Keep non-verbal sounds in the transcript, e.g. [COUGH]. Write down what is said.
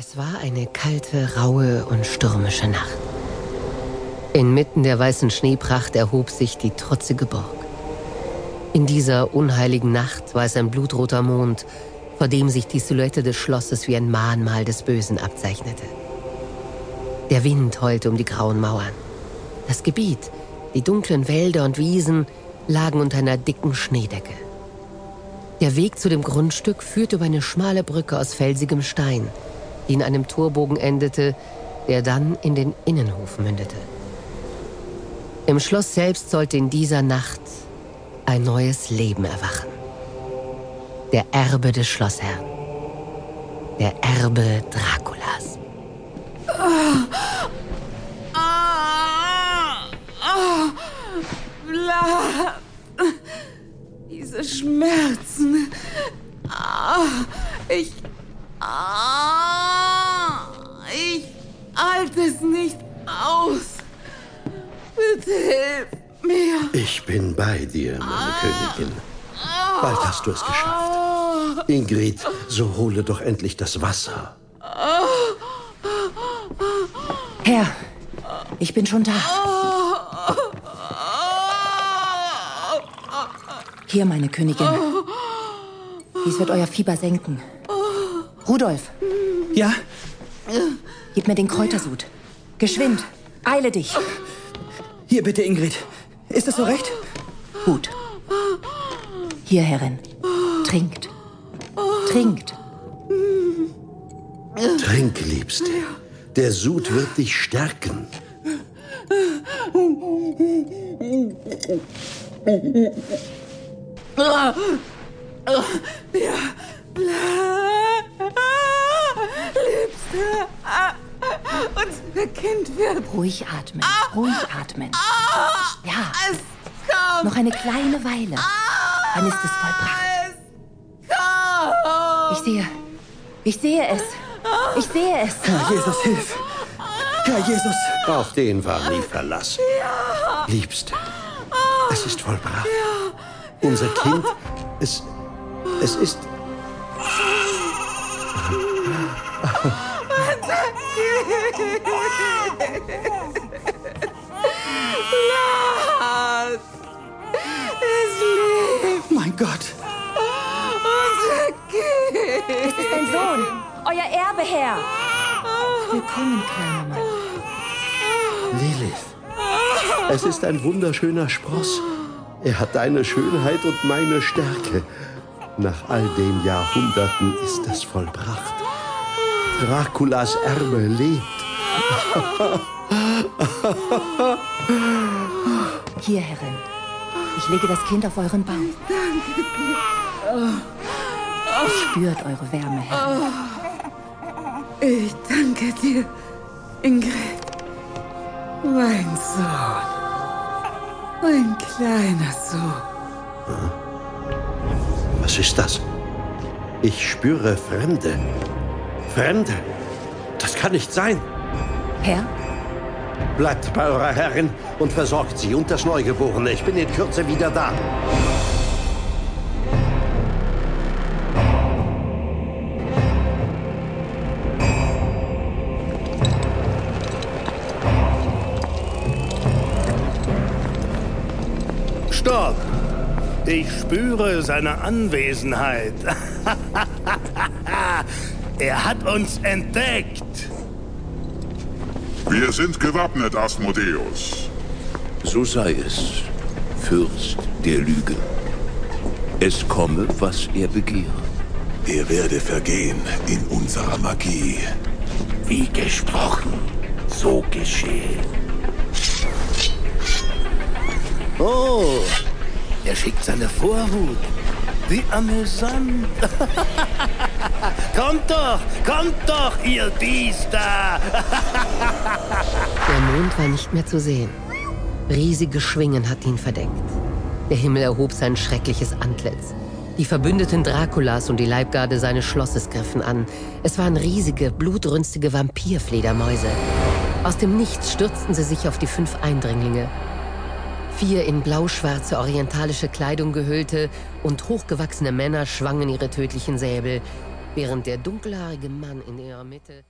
Es war eine kalte, raue und stürmische Nacht. Inmitten der weißen Schneepracht erhob sich die trotzige Burg. In dieser unheiligen Nacht war es ein blutroter Mond, vor dem sich die Silhouette des Schlosses wie ein Mahnmal des Bösen abzeichnete. Der Wind heulte um die grauen Mauern. Das Gebiet, die dunklen Wälder und Wiesen lagen unter einer dicken Schneedecke. Der Weg zu dem Grundstück führte über eine schmale Brücke aus felsigem Stein, die in einem Torbogen endete, der dann in den Innenhof mündete. Im Schloss selbst sollte in dieser Nacht ein neues Leben erwachen. Der Erbe des Schlossherrn. Der Erbe Draculas. Ah, ah, ah, bla diese Schmerzen. Ah, ich. Ah, halte es nicht aus. Bitte hilf mir. Ich bin bei dir, meine ah, Königin. Bald hast du es geschafft. Ingrid, so hole doch endlich das Wasser. Herr, ich bin schon da. Hier, meine Königin. Dies wird euer Fieber senken. Rudolf. Ja? Gib mir den Kräutersud. Geschwind. Eile dich. Hier bitte, Ingrid. Ist das so recht? Gut. Hier, Herrin. Trinkt. Trinkt. Trink, Liebste. Der Sud wird dich stärken. Ja. Liebste. Unser Kind wird. Ruhig atmen. Ruhig atmen. Ja. Noch eine kleine Weile. Dann ist es vollbracht. Ich sehe. Ich sehe es. Ich sehe es. Herr Jesus, hilf. Herr Jesus. Auf den war nie Verlass. Liebste, es ist vollbracht. Unser Kind, es, es ist... Lars! Es lebt! Mein Gott! Unser Kind! Es ist ein Sohn! Euer Erbe, Herr! Willkommen, kleiner Mann. Lilith, es ist ein wunderschöner Spross. Er hat deine Schönheit und meine Stärke. Nach all den Jahrhunderten ist es vollbracht. Draculas Erbe lebt. Hier, Herrin. Ich lege das Kind auf euren Bauch. Danke dir. spürt eure Wärme, Herrin. Ich danke dir, Ingrid. Mein Sohn. Mein kleiner Sohn. Was ist das? Ich spüre Fremde. Fremde? Das kann nicht sein. Herr? Bleibt bei eurer Herrin und versorgt sie und das Neugeborene. Ich bin in Kürze wieder da. Ich spüre seine Anwesenheit. [LAUGHS] er hat uns entdeckt. Wir sind gewappnet, Asmodeus. So sei es, Fürst der Lüge. Es komme, was er begehrt. Er werde vergehen in unserer Magie. Wie gesprochen, so geschehen. Oh, er schickt seine Vorhut. Wie amüsant. [LAUGHS] [LAUGHS] kommt doch, kommt doch, ihr Biester. [LAUGHS] Der Mond war nicht mehr zu sehen. Riesige Schwingen hatten ihn verdeckt. Der Himmel erhob sein schreckliches Antlitz. Die Verbündeten Draculas und die Leibgarde seines Schlosses griffen an. Es waren riesige, blutrünstige Vampirfledermäuse. Aus dem Nichts stürzten sie sich auf die fünf Eindringlinge. Vier in blau-schwarze orientalische Kleidung gehüllte und hochgewachsene Männer schwangen ihre tödlichen Säbel. Während der dunkelhaarige Mann in ihrer Mitte